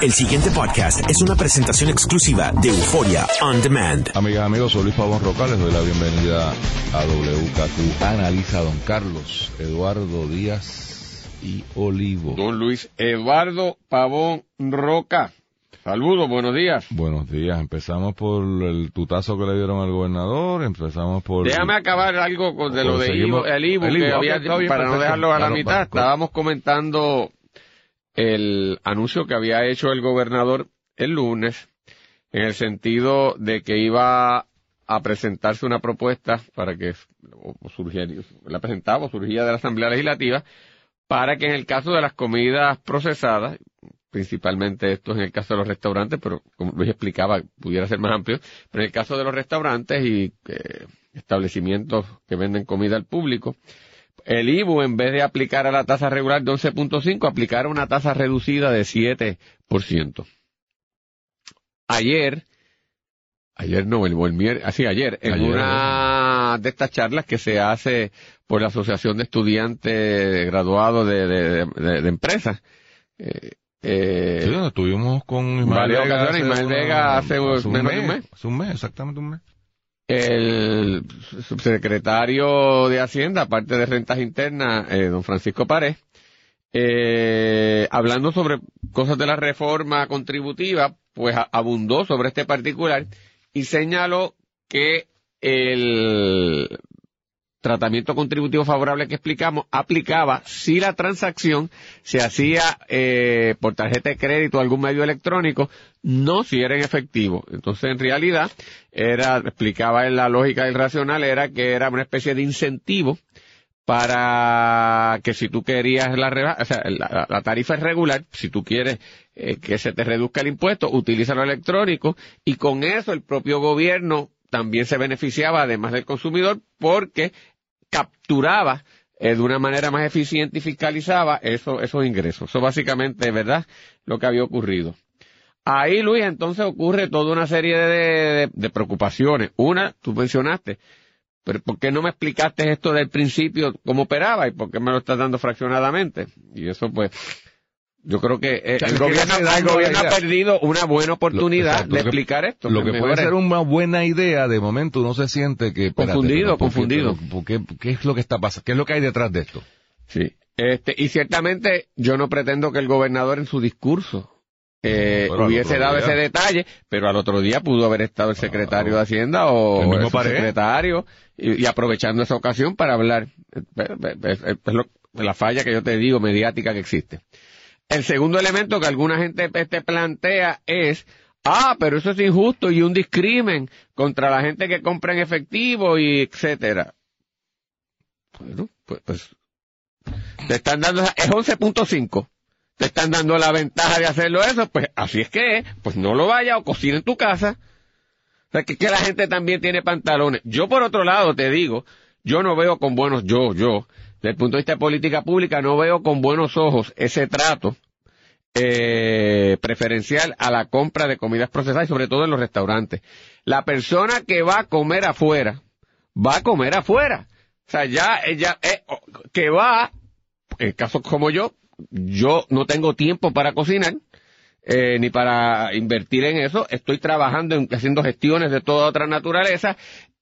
El siguiente podcast es una presentación exclusiva de Euforia On Demand. Amigas, amigos, soy Luis Pavón Roca, les doy la bienvenida a WKQ. Analiza don Carlos Eduardo Díaz y Olivo. Don Luis Eduardo Pavón Roca. Saludos, buenos días. Buenos días. Empezamos por el tutazo que le dieron al gobernador, empezamos por... Déjame acabar algo con de lo de seguimos- Ivo- el Ibu, el que había- para no dejarlo a la Claro, mitad. Estábamos comentando el anuncio que había hecho el gobernador el lunes, en el sentido de que iba a presentarse una propuesta para que surgiera- la presentaba o surgía de la Asamblea Legislativa, para que en el caso de las comidas procesadas, principalmente esto en el caso de los restaurantes, pero como Luis explicaba, pudiera ser más amplio, pero en el caso de los restaurantes y eh, establecimientos que venden comida al público, el IBU, en vez de aplicar a la tasa regular de 11.5, aplicara una tasa reducida de 7%. Ayer, ayer no, el, el mier- así ayer, en Ayer, una de estas charlas que se hace por la Asociación de Estudiantes Graduados de, de, de- de Empresas, eh, eh, Sí, estuvimos con Ismael varias Vega. ocasiones, Ismael Vega hace un menos de un mes. Hace un mes, exactamente un mes. El subsecretario de Hacienda, aparte de rentas internas, eh, don Francisco Párez, eh, hablando sobre cosas de la reforma contributiva, pues abundó sobre este particular y señaló que el tratamiento contributivo favorable que explicamos aplicaba si la transacción se hacía eh, por tarjeta de crédito o algún medio electrónico, no si era en efectivo. Entonces, en realidad, era, explicaba en la lógica del racional, era que era una especie de incentivo para que si tú querías la reba- o sea, la, la tarifa es regular, si tú quieres eh, que se te reduzca el impuesto, utiliza lo electrónico y con eso el propio gobierno también se beneficiaba además del consumidor porque capturaba eh, de una manera más eficiente y fiscalizaba eso- esos ingresos. Eso básicamente, ¿verdad? Lo que había ocurrido. Ahí, Luis, entonces ocurre toda una serie de, de- de preocupaciones. Una, tú mencionaste, pero ¿por qué no me explicaste esto del principio, cómo operaba y por qué me lo estás dando fraccionadamente? Y eso, pues, yo creo que eh, sea, el que gobierno, el gobierno ha perdido una buena oportunidad exacto, de explicar esto. Lo que puede ser una buena idea, de momento uno se siente que... espérate, Confundido, pero ¿por qué- confundido. pero ¿por qué, ¿Qué es lo que está pasando? ¿Qué es lo que hay detrás de esto? Sí. Este, y ciertamente yo no pretendo que el gobernador en su discurso eh, hubiese dado día. ese detalle, pero al otro día pudo haber estado el secretario de Hacienda o El secretario y, y aprovechando esa ocasión para hablar. Eh, eh, Es, es lo- la falla que yo te digo mediática que existe. El segundo elemento que alguna gente este, plantea es, ah, pero eso es injusto y un discrimen contra la gente que compra en efectivo y etcétera. Bueno, pues, pues te están dando, es 11.5. Te están dando la ventaja de hacerlo eso, pues así es que es, pues no lo vaya o cocina en tu casa. O sea, que, que la gente también tiene pantalones. Yo por otro lado te digo, yo no veo con buenos, yo, yo, desde el punto de vista de política pública, no veo con buenos ojos ese trato eh, preferencial a la compra de comidas procesadas y sobre todo en los restaurantes. La persona que va a comer afuera, va a comer afuera. O sea, ya, ella, eh, que va, en casos como yo, yo no tengo tiempo para cocinar, eh, ni para invertir en eso, estoy trabajando en, haciendo gestiones de toda otra naturaleza,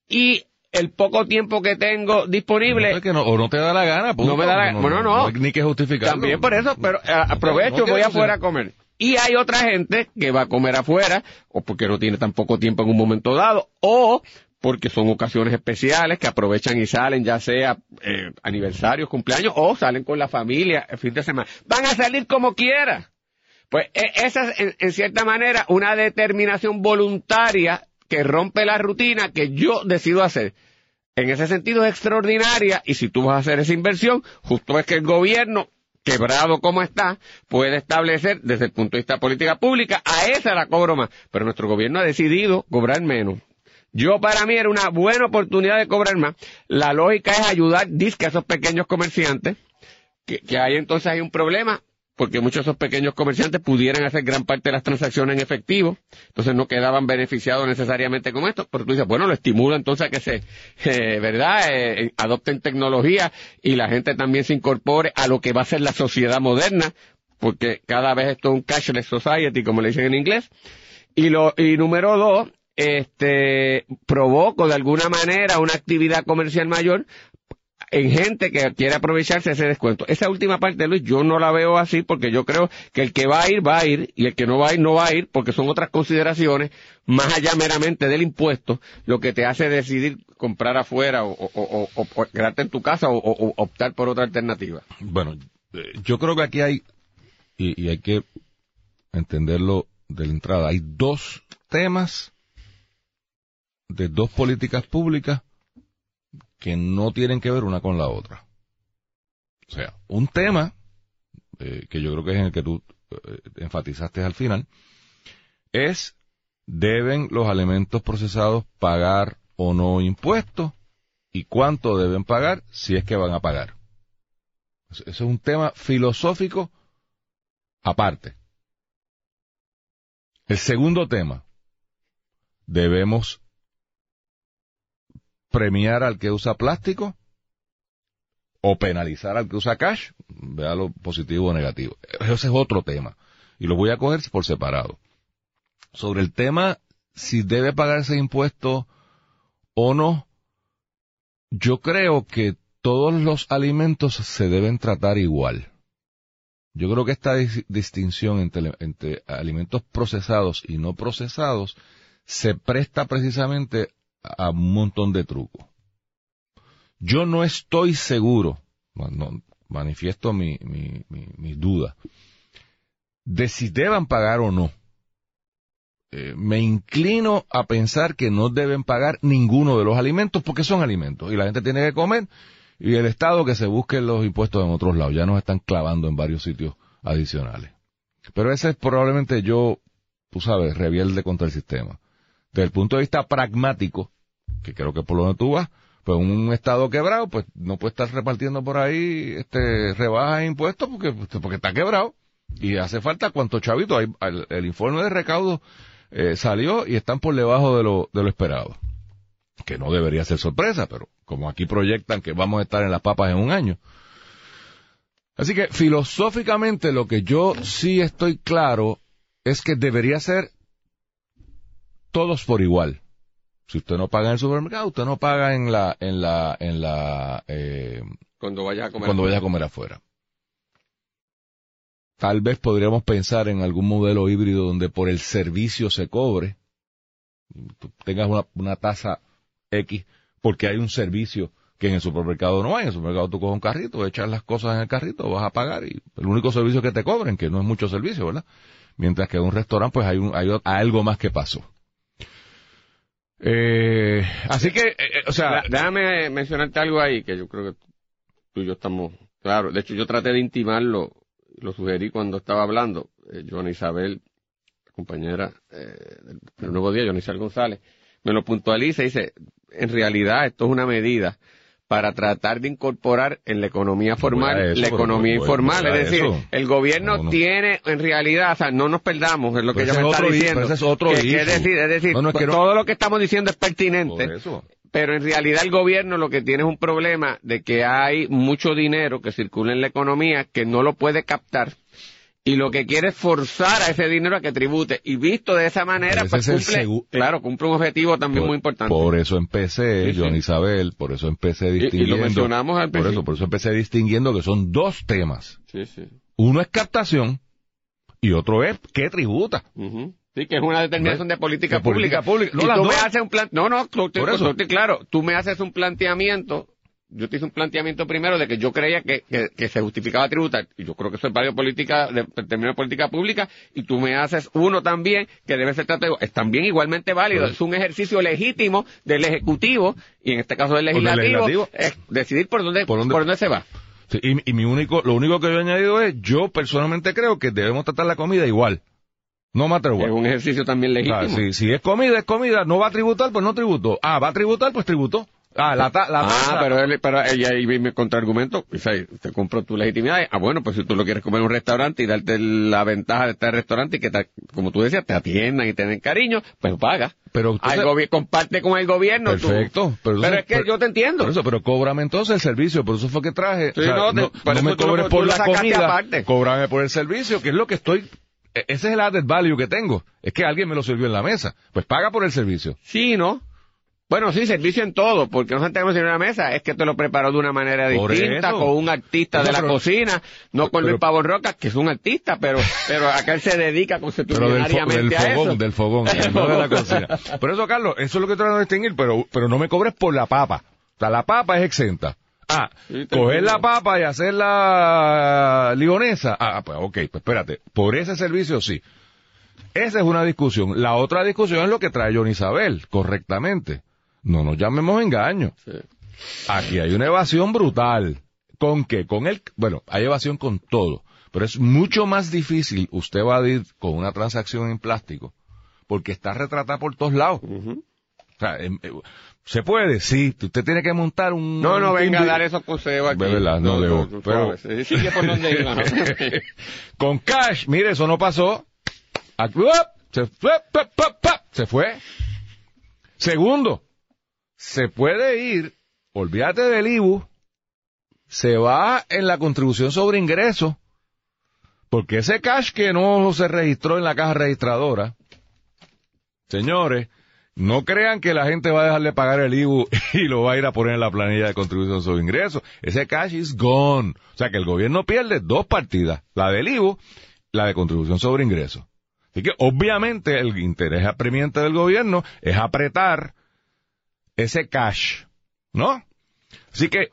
y el poco tiempo que tengo disponible, Es que no- o no te da la gana, punto. No me da la- bueno, no. ni que justificarlo. también por eso, pero eh, aprovecho, voy afuera a comer. Y hay otra gente que va a comer afuera, o porque no tiene tan poco tiempo en un momento dado, o porque son ocasiones especiales que aprovechan y salen, ya sea eh, aniversarios, cumpleaños, o salen con la familia el fin de semana. Van a salir como quiera. Pues e- esa es, en, en cierta manera, una determinación voluntaria que rompe la rutina que yo decido hacer. En ese sentido es extraordinaria y si tú vas a hacer esa inversión, justo es que el gobierno, quebrado como está, puede establecer desde el punto de vista de política pública, a esa la cobro más. Pero nuestro gobierno ha decidido cobrar menos. Yo para mí era una buena oportunidad de cobrar más. La lógica es ayudar, disque a esos pequeños comerciantes, que, que ahí entonces hay un problema, porque muchos de esos pequeños comerciantes pudieran hacer gran parte de las transacciones en efectivo, entonces no quedaban beneficiados necesariamente con esto, pero tú dices, bueno, lo estimula entonces a que se, eh, ¿verdad?, eh, adopten tecnología y la gente también se incorpore a lo que va a ser la sociedad moderna, porque cada vez esto es un cashless society, como le dicen en inglés. Y, lo, y número dos, este, provoco de alguna manera una actividad comercial mayor en gente que quiere aprovecharse ese descuento. Esa última parte, Luis, yo no la veo así porque yo creo que el que va a ir, va a ir, y el que no va a ir, no va a ir, porque son otras consideraciones, más allá meramente del impuesto, lo que te hace decidir comprar afuera o, o, o, quedarte en tu casa o, optar por otra alternativa. Bueno, eh, yo creo que aquí hay, y, y hay que entenderlo de la entrada, hay dos temas de dos políticas públicas que no tienen que ver una con la otra. O sea, un tema, eh, que yo creo que es en el que tú eh, enfatizaste al final, es, ¿deben los alimentos procesados pagar o no impuestos? ¿Y cuánto deben pagar si es que van a pagar? Eso es un tema filosófico aparte. El segundo tema, debemos premiar al que usa plástico o penalizar al que usa cash, vea lo positivo o negativo. Ese es otro tema. Y lo voy a coger por separado. Sobre el tema si debe pagar ese impuesto o no, yo creo que todos los alimentos se deben tratar igual. Yo creo que esta distinción entre, entre alimentos procesados y no procesados se presta precisamente a un montón de trucos. Yo no estoy seguro, manifiesto mi, mi, mi, duda, de si deban pagar o no. Eh, me inclino a pensar que no deben pagar ninguno de los alimentos porque son alimentos y la gente tiene que comer y el Estado que se busque los impuestos en otros lados. Ya nos están clavando en varios sitios adicionales. Pero ese es probablemente yo, tú sabes, rebelde contra el sistema. Desde el punto de vista pragmático, que creo que por lo tú vas, pues un estado quebrado, pues no puede estar repartiendo por ahí este rebajas de impuestos porque, porque está quebrado. Y hace falta cuántos chavitos. Hay, el, informe de recaudo eh, salió y están por debajo de lo, de lo esperado. Que no debería ser sorpresa, pero como aquí proyectan que vamos a estar en las papas en un año. Así que filosóficamente lo que yo sí estoy claro es que debería ser todos por igual. Si usted no paga en el supermercado, usted no paga en la, en la, en la, eh, cuando vaya a comer, cuando vaya a comer afuera. Tal vez podríamos pensar en algún modelo híbrido donde por el servicio se cobre, tú tengas una, una tasa X, porque hay un servicio que en el supermercado no hay. En el supermercado tú coges un carrito, echas las cosas en el carrito, vas a pagar y el único servicio que te cobren, que no es mucho servicio, ¿verdad? Mientras que en un restaurante pues hay, un, hay algo más que pasó. Eh, así que, eh, eh, o sea... Déjame mencionarte algo ahí que yo creo que tú y yo estamos... Claro, de hecho yo traté de intimarlo, lo sugerí cuando estaba hablando, eh, Isabel, compañera del Nuevo Día, Joana Isabel González, me lo puntualiza y dice, en realidad esto es una medida para tratar de incorporar en la economía formal la economía informal. Es decir, el gobierno tiene, en realidad, o sea, no nos perdamos, es lo que ella me está diciendo. es otro es decir, es decir todo lo que estamos diciendo es pertinente. Pero en realidad el gobierno lo que tiene es un problema de que hay mucho dinero que circula en la economía que no lo puede captar y lo que quiere es forzar a ese dinero a que tribute. Y visto de esa manera, pues cumple, claro, cumple un objetivo también muy importante. Por eso empecé, John Isabel, por eso empecé distinguiendo. Y, lo mencionamos al Por eso, por eso empecé distinguiendo que son dos temas. Uno es captación y otro es qué tributa. Sí, que es una determinación de política pública. pública. No, y tú me haces un plan, no, no, por eso. claro, tú me haces un planteamiento yo te hice un planteamiento primero de que yo creía que, que, se justificaba tributar, y yo creo que eso es válido política, de, términos de política pública, y tú me haces uno también que debe ser tratado, es también igualmente válido, es un ejercicio legítimo del Ejecutivo, y en este caso del Legislativo, es decidir por dónde, por dónde, se va. y, mi único, lo único que yo he añadido es, yo personalmente creo que debemos tratar la comida igual. No matter what. Es un ejercicio también legítimo. si, si es comida, es comida. No va a tributar, pues no tributó. Ah, va a tributar, pues tributó. Ah, la, ta- la Ah, pero, él, pero ella ahí mi contraargumento, o sea, te compró tu legitimidad. Ah, bueno, pues si tú lo quieres comer en un restaurante y darte la ventaja de estar en el restaurante y que, te- como tú decías, te atiendan y te den cariño, pues paga. Pero Al gobi- comparte con el gobierno. tú. Perfecto. Pero, entonces- es que yo te entiendo. Por eso, pero cóbrame entonces el servicio, por eso fue que traje. Sí, o sea, no, no, te- me tú lo- cobres tú por la comida, aparte. cóbrame por el servicio, que es lo que estoy... e- Ese es el added value que tengo. Es que alguien me lo sirvió en la mesa. Pues paga por el servicio. Sí, ¿no? Bueno, sí, servicio en todo, porque no tenemos en una mesa, es que te lo preparó de una manera Por distinta, eso. con un artista Eso, de la pero- cocina, no con pero- Luis Pavón Roca, que es un artista, pero, pero acá él se dedica Pero del, fo- del a fogón, eso. del fogón, no de la cocina. Por eso, Carlos, eso es lo que trato de distinguir, pero, pero no me cobres por la papa. O sea, la papa es exenta. Ah, Sí, coger la papa y hacer la lionesa. Ah, pues ok, pues espérate. Por ese servicio sí. Esa es una discusión. La otra discusión es lo que trae John Isabel, correctamente. No nos llamemos engaño. Sí. Aquí hay una evasión brutal. ¿Con qué? Con el, bueno, hay evasión con todo. Pero es mucho más difícil usted evadir con una transacción en plástico. Porque está retratada por todos lados. O sea, em, eh, ¿se puede? Sí. Usted tiene que montar un... No, no un venga a dar esos consejos aquí. Verdad, no debo, no, pero- Sigue por donde iba. ¿no? con cash, mire, eso no pasó. Aquí, ¡up! se fue, se fue. Segundo, se puede ir, olvídate del IBU, se va en la contribución sobre ingresos, porque ese cash que no se registró en la caja registradora, señores, no crean que la gente va a dejar de pagar el IBU y lo va a ir a poner en la planilla de contribución sobre ingresos. Ese cash is gone. O sea que el gobierno pierde dos partidas, la del IBU, la de contribución sobre ingresos. Así que obviamente el interés apremiante del gobierno es apretar ese cash, ¿no? Así que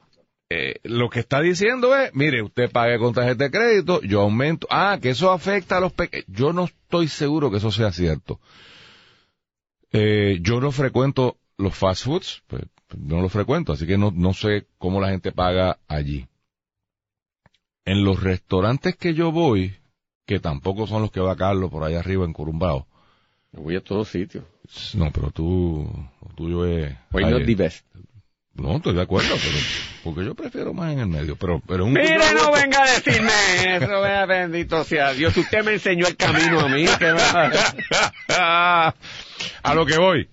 eh, lo que está diciendo es, mire, usted pague con tarjeta de crédito, yo aumento, ah, que eso afecta a los pequeños. Yo no estoy seguro que eso sea cierto. Eh, yo no frecuento los fast foods, pues, no los frecuento, así que no, no sé cómo la gente paga allí. En los restaurantes que yo voy, que tampoco son los que va Carlos por allá arriba en Voy a todos sitios. no, pero tú, lo tuyo es... Hoy the best. no, estoy de acuerdo, pero porque yo prefiero más en el medio, pero, pero un Mire, no venga a decirme eso, vea, bendito sea Dios. Usted me enseñó el camino a mí. ¿qué va? a lo que voy.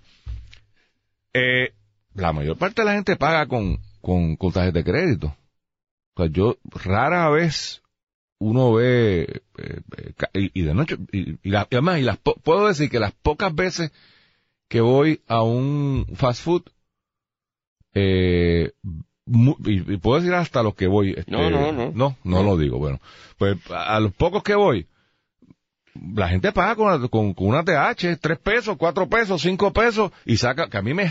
Eh, la mayor parte de la gente paga con, con, con tarjeta de crédito. O sea, yo rara vez uno ve, eh, eh, y, y de noche, y, y la- y además, y las, po- puedo decir que las pocas veces que voy a un fast food, eh, y, puedo decir hasta los que voy. este, No, no, no. No, no lo digo. Bueno, pues a, los pocos que voy, la gente paga con, con, con una TH, tres pesos, cuatro pesos, cinco pesos, y saca, que a mí me.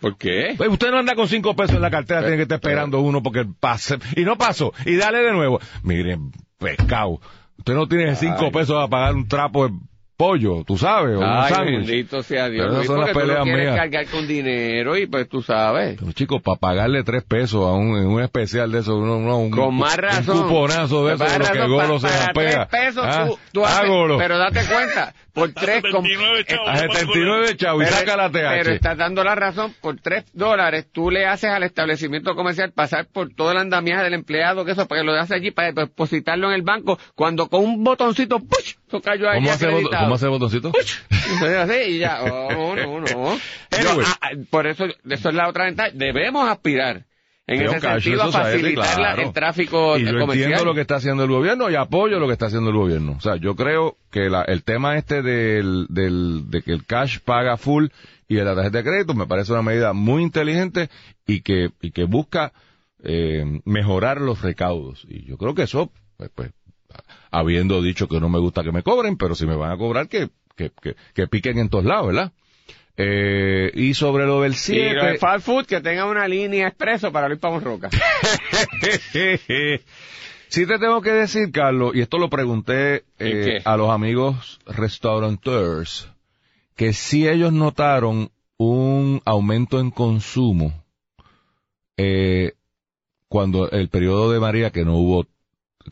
¿Por qué? Pues usted no anda con cinco pesos en la cartera, tiene que estar esperando uno porque pase, y no pasó, y dale de nuevo. Miren, pescado, usted no tiene cinco pesos a pagar un trapo de pollo, tú sabes, o un Ay, sándwich. bendito sea Dios. Pero esas son las tú lo peleas quieres mías. cargar con dinero y pues tú sabes. Pero chicos, para pagarle tres pesos a un, en un especial de eso, uno, uno- un, Con más razón. un cuponazo de eso, de lo que Golo pa- se para apega. tres pesos Ah, tú, tú haces- pero date cuenta, por tres... com- 79 chavos. A 79 chavos y Pero- saca la TH. Pero estás dando la razón, por tres dólares tú le haces al establecimiento comercial pasar por todo el andamiaje del empleado, que eso, para que lo hace allí, para depositarlo en el banco, cuando con un botoncito, ¡push! Eso cayó ahí ¿Cómo hace. ¿Cómo hace el botoncito? Entonces, así, y ya, oh, no, no. Anyway. ah, ah, por eso, eso es la otra ventaja. Debemos aspirar en Creo ese sentido a facilitar la- claro. el tráfico Y yo comercial. entiendo lo que está haciendo el gobierno y apoyo lo que está haciendo el gobierno. O sea, yo creo que la- el tema este del, del, de que el cash paga full y de la tarjeta de crédito me parece una medida muy inteligente y que, y que busca eh, mejorar los recaudos. Y yo creo que eso, pues, pues, habiendo dicho que no me gusta que me cobren, pero si me van a cobrar, que, que, que, que piquen en todos lados, ¿verdad? Eh, y sobre lo del Y lo de 7... fast food que tenga una línea expreso para Luis Pavón Roca. sí te tengo que decir, Carlos, y esto lo pregunté ¿En eh, a los amigos restaurateurs, que si ellos notaron un aumento en consumo eh, cuando el periodo de María, que no hubo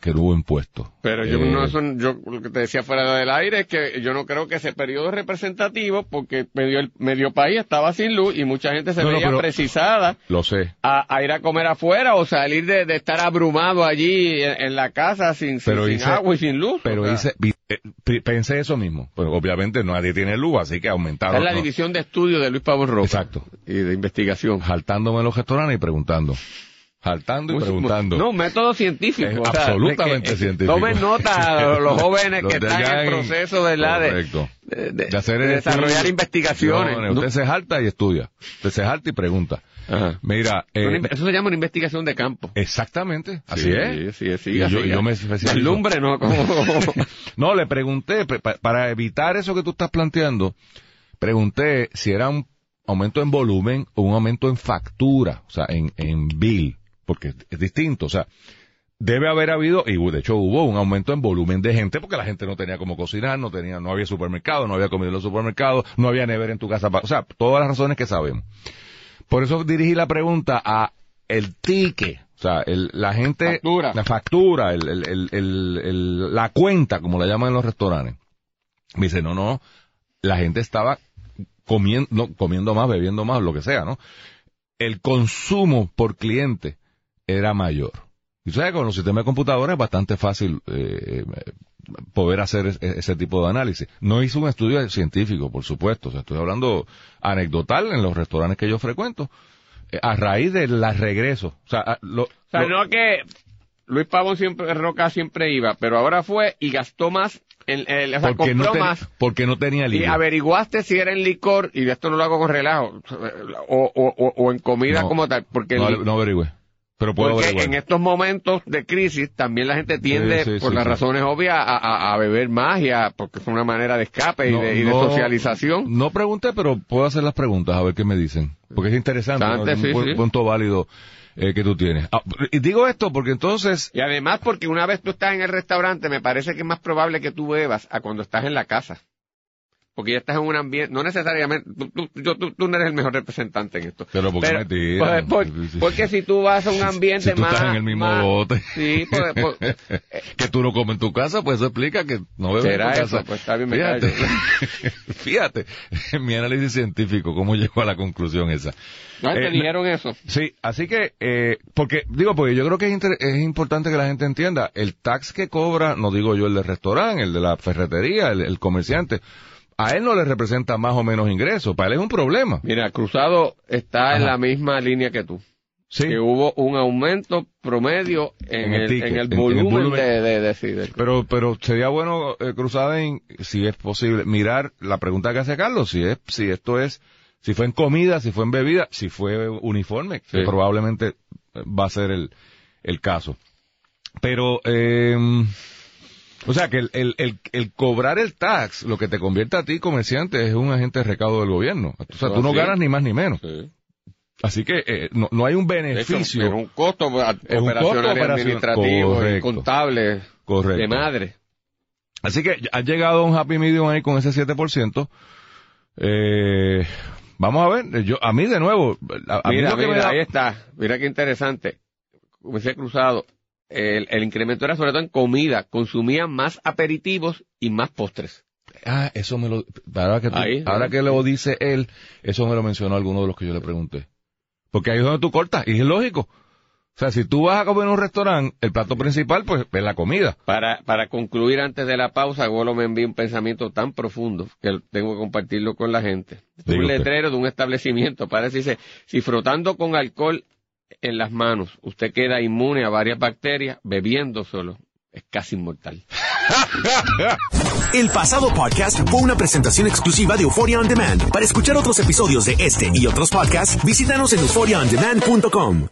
que no hubo impuestos. Pero yo Eh, no son, yo lo que te decía fuera del aire es que yo no creo que ese periodo es representativo porque medio, el medio país estaba sin luz y mucha gente se No, veía precisada Lo sé. a, a ir a comer afuera o salir de, de estar abrumado allí en, en la casa sin, sin, Pero sin hice- agua y sin luz. Pero O sea, hice, eh, pensé eso mismo. Pero obviamente nadie tiene luz, así que aumentaron. es la ¿no? división de estudio de Luis Pavón Roca. Exacto. Y de investigación. Jaltándome en los restaurantes y preguntando. Jaltando y preguntando. No, un método científico. Es o sea, absolutamente de que- científico. Tomen nota los, los jóvenes Los que están en proceso ¿verdad? de, de, de- de hacer de desarrollar investigaciones. No, usted se jalta y estudia. Usted se jalta y pregunta. Ajá. Mira, eh, Eso se llama una investigación de campo. exactamente, así Sí, es. Sí, sí, Y yo- así yo es. me lumbre, ¿no? No, le pregunté, pre- pa- para evitar eso que tú estás planteando, pregunté si era un aumento en volumen o un aumento en factura, o sea, en, en bill, porque es, distinto, o sea, debe haber habido, y de hecho hubo un aumento en volumen de gente, porque la gente no tenía como cocinar, no tenía, no había supermercado, no había comida en los supermercados, no había nevera en tu casa, o sea, todas las razones que sabemos. Por eso dirigí la pregunta a el ticket, o sea, el- la gente, Factura. la factura, el, la cuenta, como la llaman en los restaurantes. Me dice, no, no, la gente estaba comiendo, comiendo más, bebiendo más, lo que sea, ¿no? El consumo por cliente era mayor. Y sabes, con los sistemas de computadora es bastante fácil eh, poder hacer es- ese tipo de análisis. No hice un estudio científico, por supuesto. O sea, estoy hablando anecdotal en los restaurantes que yo frecuento. eh, a raíz de la regreso. O sea, a- lo- O sea, lo- no que Luis Pavón siempre, Roca siempre iba, pero ahora fue y gastó más, en, en- o sea, porque, no ten- más. porque no tenía Y libre. averiguaste si era en licor, y de esto no lo hago con relajo, o, o, o, o en comida No, como tal, porque, no, el- no averigüé. Pero puedo porque averiguar. en estos momentos de crisis también la gente tiende, Sí, sí, por sí, las razones obvias, a, a- a beber más y a, porque es una manera de escape y, de, y de no- socialización. No pregunté, pero puedo hacer las preguntas a ver qué me dicen. Porque es interesante, es un punto válido eh, que tú tienes. Ah, y digo esto porque entonces, Y además porque una vez tú estás en el restaurante, me parece que es más probable que tú bebas a cuando estás en la casa. Porque ya estás en un ambiente, no necesariamente, tú, tú, yo- tú- tú no eres el mejor representante en esto. pero porque Pero, me pues, por- porque si tú vas a un ambiente Si tú más... estás en el mismo más- bote. Sí, pues, pues, que tú no comes en tu casa, pues eso explica que no bebes ¿Será en tu eso? casa. Pues está bien, me Fíjate, callo. fíjate, en mi análisis científico, cómo llegó a la conclusión esa. no te Eh, dijeron eso. Sí, así que, eh, porque, digo, porque yo creo que es, inter- es importante que la gente entienda, el tax que cobra, no digo yo el del restaurante, el de la ferretería, el, el comerciante, a él no le representa más o menos ingresos, para él es un problema. Mira, Cruzado está en la misma línea que tú. Sí, Que hubo un aumento promedio en, En el el, ticket, en el en- en el volumen, de, de, de- sí, del- pero, pero sería bueno, eh, Cruzada, si es posible, mirar la pregunta que hace Carlos, si es, si esto es, si fue en comida, si fue en bebida, si fue uniforme, que probablemente va a ser el, el caso. Pero, eh, o sea, que el, el, el, el cobrar el tax, lo que te convierte a ti, comerciante, es un agente de recaudo del gobierno. O sea, tú no Así. ganas ni más ni menos. Sí. Así que eh, no, no hay un beneficio. Es un costo Es un costo operacional administrativo Correcto. contable Correcto. de madre. Así que ha llegado un happy medium ahí con ese 7%. Eh, vamos a ver, yo, a mí de nuevo, a, a mira, mira, da- ahí está. Mira qué interesante. Decía Cruzado, el, el incremento era sobre todo en comida. Consumían más aperitivos y más postres. Ah, eso me lo, ahora que, tú- Ahí, ahora ahí. que lo dice él, eso me lo mencionó alguno de los que yo le pregunté. Porque ahí es donde tú cortas, y es lógico. O sea, si tú vas a comer en un restaurante, el plato principal, pues, es la comida. Para, para concluir antes de la pausa, Golo me envía un pensamiento tan profundo que tengo que compartirlo con la gente. Un usted. letrero de un establecimiento. Parece dice, si frotando con alcohol en las manos usted queda inmune a varias bacterias, bebiendo solo es casi inmortal. El pasado podcast fue una presentación exclusiva de Euphoria On Demand. Para escuchar otros episodios de este y otros podcasts, visítanos en euphoriaondemand.com.